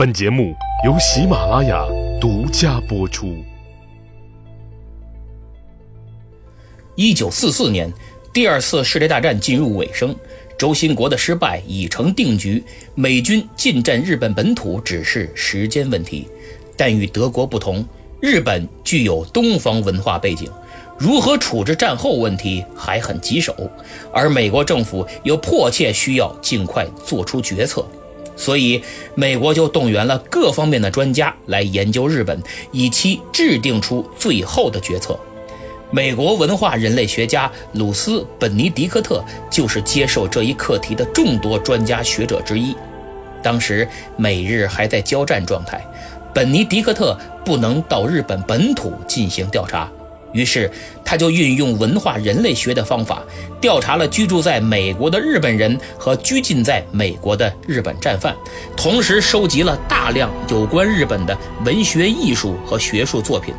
本节目由喜马拉雅独家播出。一九四四年，第二次世界大战进入尾声，轴心国的失败已成定局，美军进占日本本土只是时间问题。但与德国不同，日本具有东方文化背景，如何处置战后问题还很棘手，而美国政府又迫切需要尽快做出决策。所以，美国就动员了各方面的专家来研究日本，以期制定出最后的决策。美国文化人类学家鲁斯·本尼迪克特就是接受这一课题的众多专家学者之一。当时美日还在交战状态，本尼迪克特不能到日本本土进行调查。于是，他就运用文化人类学的方法，调查了居住在美国的日本人和拘禁在美国的日本战犯，同时收集了大量有关日本的文学、艺术和学术作品，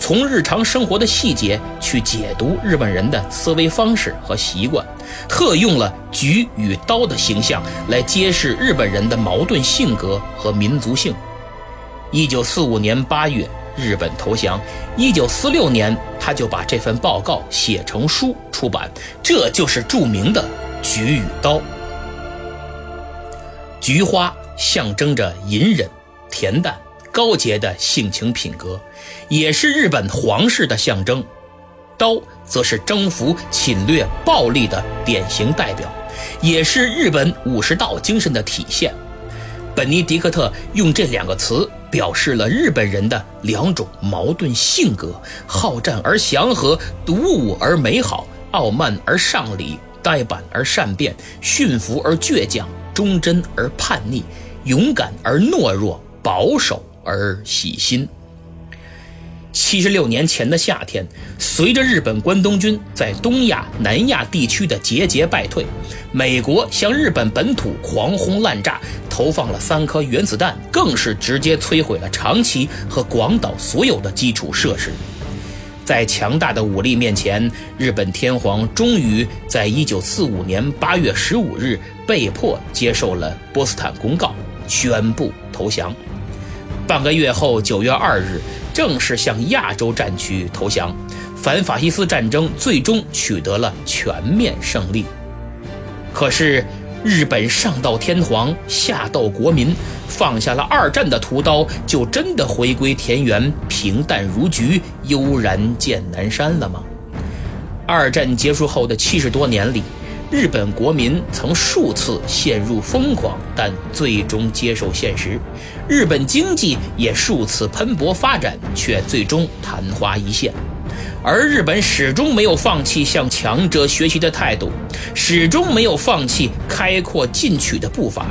从日常生活的细节去解读日本人的思维方式和习惯，特用了菊与刀的形象来揭示日本人的矛盾性格和民族性。一九四五年八月。日本投降。一九四六年，他就把这份报告写成书出版，这就是著名的《菊与刀》。菊花象征着隐忍、恬淡、高洁的性情品格，也是日本皇室的象征；刀则是征服、侵略、暴力的典型代表，也是日本武士道精神的体现。本尼迪克特用这两个词。表示了日本人的两种矛盾性格：好战而祥和，独舞而美好；傲慢而上礼，呆板而善变；驯服而倔强，忠贞而叛逆；勇敢而懦弱，保守而喜新。七十六年前的夏天，随着日本关东军在东亚、南亚地区的节节败退，美国向日本本土狂轰滥炸，投放了三颗原子弹，更是直接摧毁了长崎和广岛所有的基础设施。在强大的武力面前，日本天皇终于在一九四五年八月十五日被迫接受了波茨坦公告，宣布投降。半个月后，九月二日。正式向亚洲战区投降，反法西斯战争最终取得了全面胜利。可是，日本上到天皇，下到国民，放下了二战的屠刀，就真的回归田园，平淡如菊，悠然见南山了吗？二战结束后的七十多年里。日本国民曾数次陷入疯狂，但最终接受现实；日本经济也数次蓬勃发展，却最终昙花一现。而日本始终没有放弃向强者学习的态度，始终没有放弃开阔进取的步伐。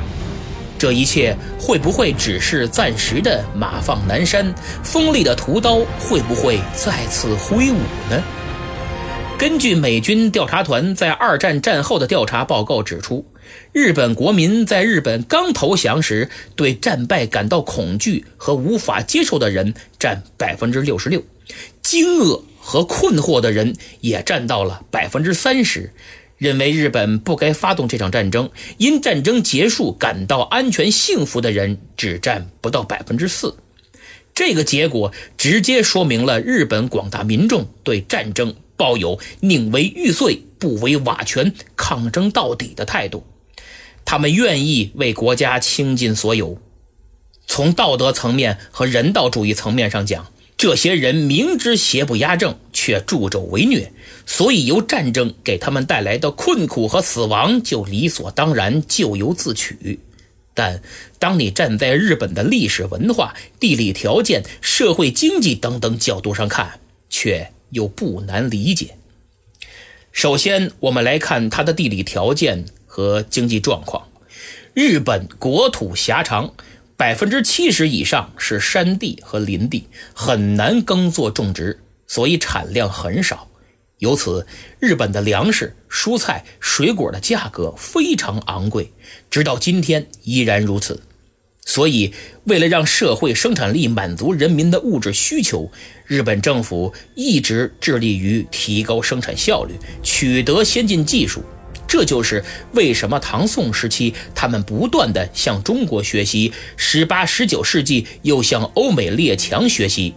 这一切会不会只是暂时的马放南山？锋利的屠刀会不会再次挥舞呢？根据美军调查团在二战战后的调查报告指出，日本国民在日本刚投降时，对战败感到恐惧和无法接受的人占百分之六十六，惊愕和困惑的人也占到了百分之三十，认为日本不该发动这场战争，因战争结束感到安全幸福的人只占不到百分之四。这个结果直接说明了日本广大民众对战争。抱有宁为玉碎不为瓦全、抗争到底的态度，他们愿意为国家倾尽所有。从道德层面和人道主义层面上讲，这些人明知邪不压正，却助纣为虐，所以由战争给他们带来的困苦和死亡就理所当然、咎由自取。但当你站在日本的历史文化、地理条件、社会经济等等角度上看，却。又不难理解。首先，我们来看它的地理条件和经济状况。日本国土狭长，百分之七十以上是山地和林地，很难耕作种植，所以产量很少。由此，日本的粮食、蔬菜、水果的价格非常昂贵，直到今天依然如此。所以，为了让社会生产力满足人民的物质需求，日本政府一直致力于提高生产效率，取得先进技术，这就是为什么唐宋时期他们不断的向中国学习，十八、十九世纪又向欧美列强学习。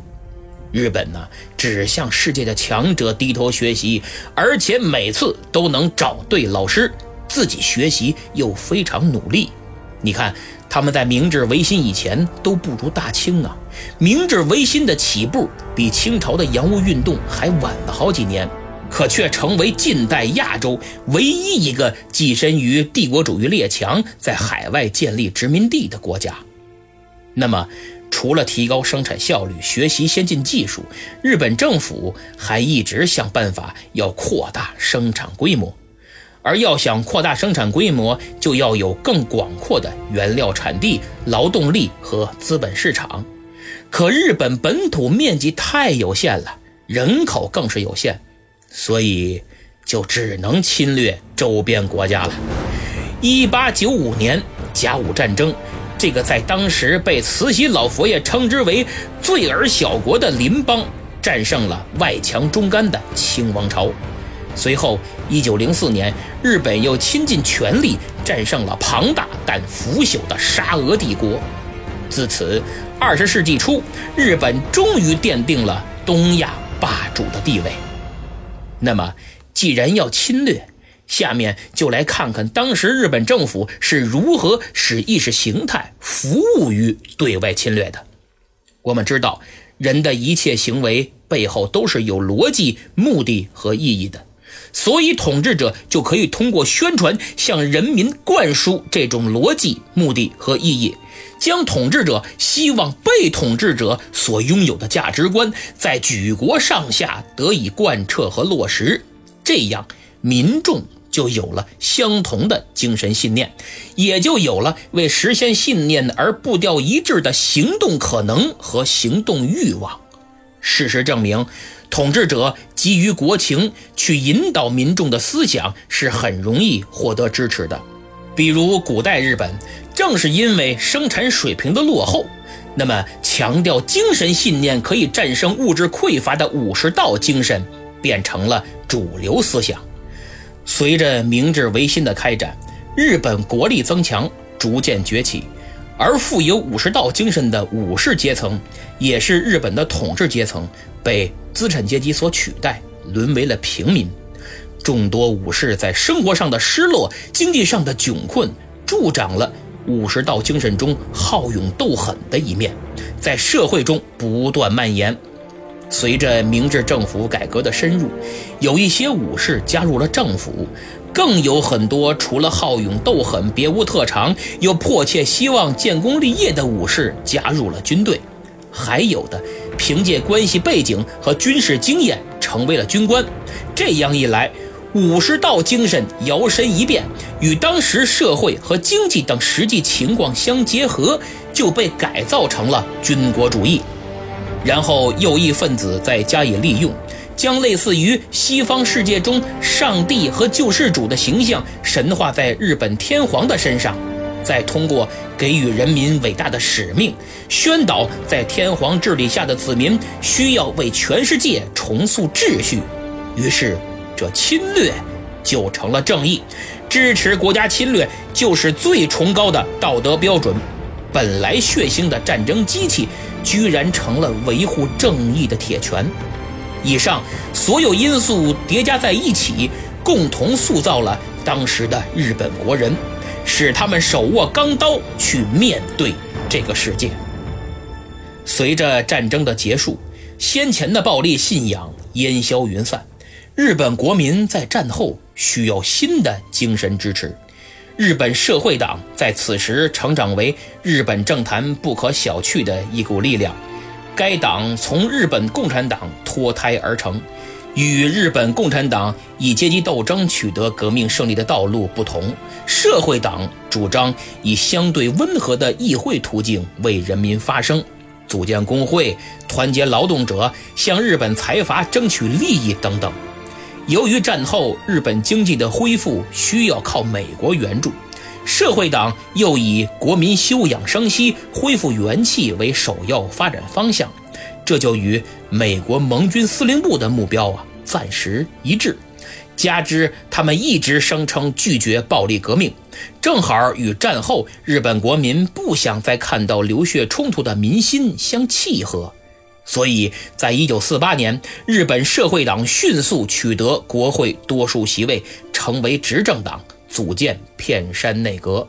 日本呢，只向世界的强者低头学习，而且每次都能找对老师，自己学习又非常努力。你看，他们在明治维新以前都不如大清啊。明治维新的起步比清朝的洋务运动还晚了好几年，可却成为近代亚洲唯一一个跻身于帝国主义列强，在海外建立殖民地的国家。那么，除了提高生产效率、学习先进技术，日本政府还一直想办法要扩大生产规模。而要想扩大生产规模，就要有更广阔的原料产地、劳动力和资本市场。可日本本土面积太有限了，人口更是有限，所以就只能侵略周边国家了。一八九五年甲午战争。这个在当时被慈禧老佛爷称之为“罪尔小国”的邻邦，战胜了外强中干的清王朝。随后，一九零四年，日本又倾尽全力战胜了庞大但腐朽的沙俄帝国。自此，二十世纪初，日本终于奠定了东亚霸主的地位。那么，既然要侵略，下面就来看看当时日本政府是如何使意识形态服务于对外侵略的。我们知道，人的一切行为背后都是有逻辑、目的和意义的，所以统治者就可以通过宣传向人民灌输这种逻辑、目的和意义，将统治者希望被统治者所拥有的价值观在举国上下得以贯彻和落实，这样民众。就有了相同的精神信念，也就有了为实现信念而步调一致的行动可能和行动欲望。事实证明，统治者基于国情去引导民众的思想是很容易获得支持的。比如古代日本，正是因为生产水平的落后，那么强调精神信念可以战胜物质匮乏的武士道精神，变成了主流思想。随着明治维新的开展，日本国力增强，逐渐崛起，而富有武士道精神的武士阶层，也是日本的统治阶层，被资产阶级所取代，沦为了平民。众多武士在生活上的失落，经济上的窘困，助长了武士道精神中好勇斗狠的一面，在社会中不断蔓延。随着明治政府改革的深入，有一些武士加入了政府，更有很多除了好勇斗狠别无特长，又迫切希望建功立业的武士加入了军队，还有的凭借关系背景和军事经验成为了军官。这样一来，武士道精神摇身一变，与当时社会和经济等实际情况相结合，就被改造成了军国主义。然后右翼分子再加以利用，将类似于西方世界中上帝和救世主的形象神化在日本天皇的身上，再通过给予人民伟大的使命，宣导在天皇治理下的子民需要为全世界重塑秩序，于是这侵略就成了正义，支持国家侵略就是最崇高的道德标准。本来血腥的战争机器。居然成了维护正义的铁拳。以上所有因素叠加在一起，共同塑造了当时的日本国人，使他们手握钢刀去面对这个世界。随着战争的结束，先前的暴力信仰烟消云散，日本国民在战后需要新的精神支持。日本社会党在此时成长为日本政坛不可小觑的一股力量。该党从日本共产党脱胎而成，与日本共产党以阶级斗争取得革命胜利的道路不同，社会党主张以相对温和的议会途径为人民发声，组建工会，团结劳动者，向日本财阀争取利益等等。由于战后日本经济的恢复需要靠美国援助，社会党又以国民休养生息、恢复元气为首要发展方向，这就与美国盟军司令部的目标啊暂时一致。加之他们一直声称拒绝暴力革命，正好与战后日本国民不想再看到流血冲突的民心相契合，所以在一九四八年，日本社会党迅速取得国会多数席位，成为执政党，组建片山内阁。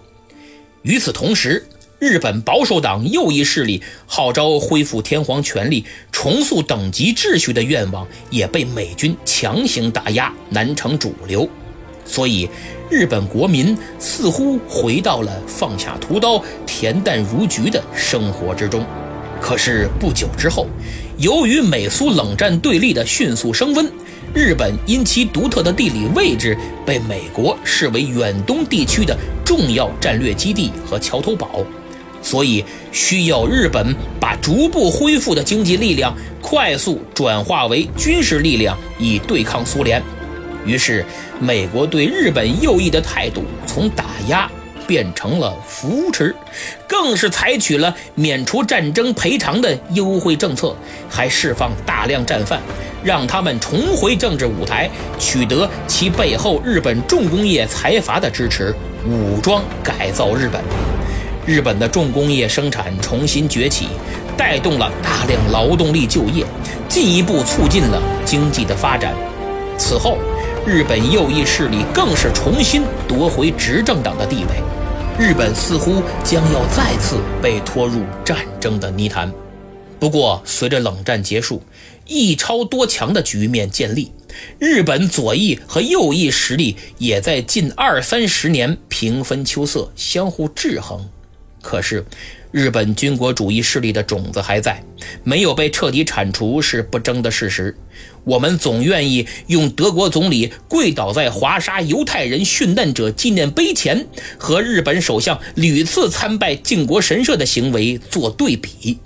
与此同时，日本保守党右翼势力号召恢复天皇权力、重塑等级秩序的愿望也被美军强行打压，难成主流。所以，日本国民似乎回到了放下屠刀、恬淡如菊的生活之中。可是不久之后，由于美苏冷战对立的迅速升温，日本因其独特的地理位置，被美国视为远东地区的重要战略基地和桥头堡。所以需要日本把逐步恢复的经济力量快速转化为军事力量，以对抗苏联。于是，美国对日本右翼的态度从打压变成了扶持，更是采取了免除战争赔偿的优惠政策，还释放大量战犯，让他们重回政治舞台，取得其背后日本重工业财阀的支持，武装改造日本。日本的重工业生产重新崛起，带动了大量劳动力就业，进一步促进了经济的发展。此后，日本右翼势力更是重新夺回执政党的地位，日本似乎将要再次被拖入战争的泥潭。不过，随着冷战结束，一超多强的局面建立，日本左翼和右翼实力也在近二三十年平分秋色，相互制衡。可是，日本军国主义势力的种子还在，没有被彻底铲除是不争的事实。我们总愿意用德国总理跪倒在华沙犹太人殉难者纪念碑前，和日本首相屡次参拜靖国神社的行为做对比。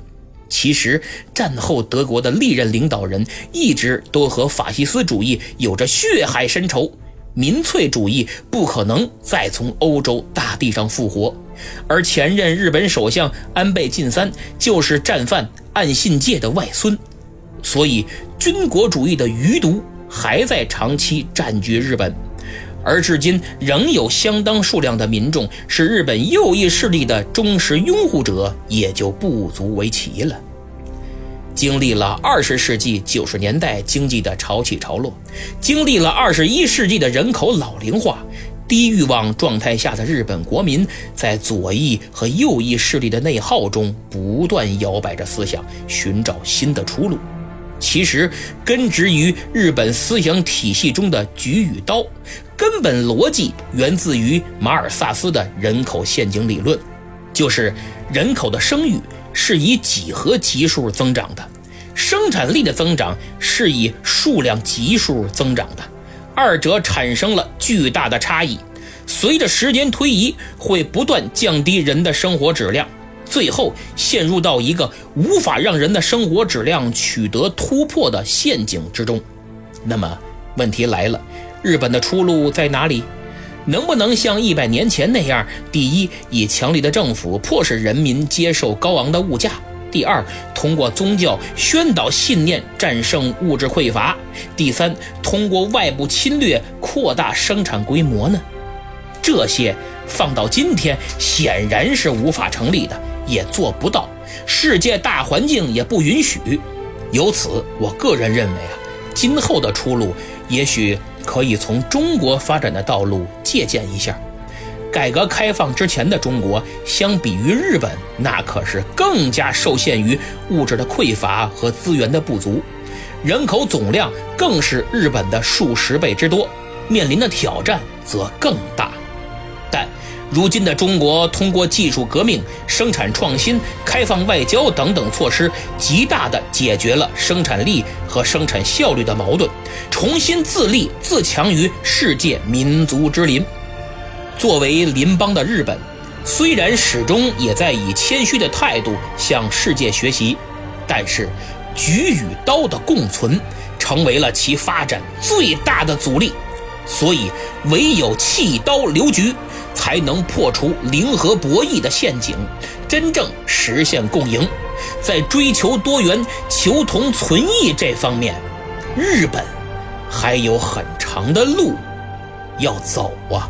其实，战后德国的历任领导人一直都和法西斯主义有着血海深仇。民粹主义不可能再从欧洲大地上复活，而前任日本首相安倍晋三就是战犯岸信介的外孙，所以军国主义的余毒还在长期占据日本，而至今仍有相当数量的民众是日本右翼势力的忠实拥护者，也就不足为奇了。经历了二十世纪九十年代经济的潮起潮落，经历了二十一世纪的人口老龄化、低欲望状态下的日本国民，在左翼和右翼势力的内耗中不断摇摆着思想，寻找新的出路。其实，根植于日本思想体系中的“举与刀”，根本逻辑源自于马尔萨斯的人口陷阱理论，就是人口的生育。是以几何级数增长的，生产力的增长是以数量级数增长的，二者产生了巨大的差异。随着时间推移，会不断降低人的生活质量，最后陷入到一个无法让人的生活质量取得突破的陷阱之中。那么，问题来了，日本的出路在哪里？能不能像一百年前那样，第一，以强力的政府迫使人民接受高昂的物价；第二，通过宗教宣导信念战胜物质匮乏；第三，通过外部侵略扩大生产规模呢？这些放到今天显然是无法成立的，也做不到，世界大环境也不允许。由此，我个人认为啊，今后的出路也许。可以从中国发展的道路借鉴一下，改革开放之前的中国，相比于日本，那可是更加受限于物质的匮乏和资源的不足，人口总量更是日本的数十倍之多，面临的挑战则更大。如今的中国，通过技术革命、生产创新、开放外交等等措施，极大地解决了生产力和生产效率的矛盾，重新自立自强于世界民族之林。作为邻邦的日本，虽然始终也在以谦虚的态度向世界学习，但是举与刀的共存，成为了其发展最大的阻力。所以，唯有弃刀留局。才能破除零和博弈的陷阱，真正实现共赢。在追求多元、求同存异这方面，日本还有很长。的路要走啊。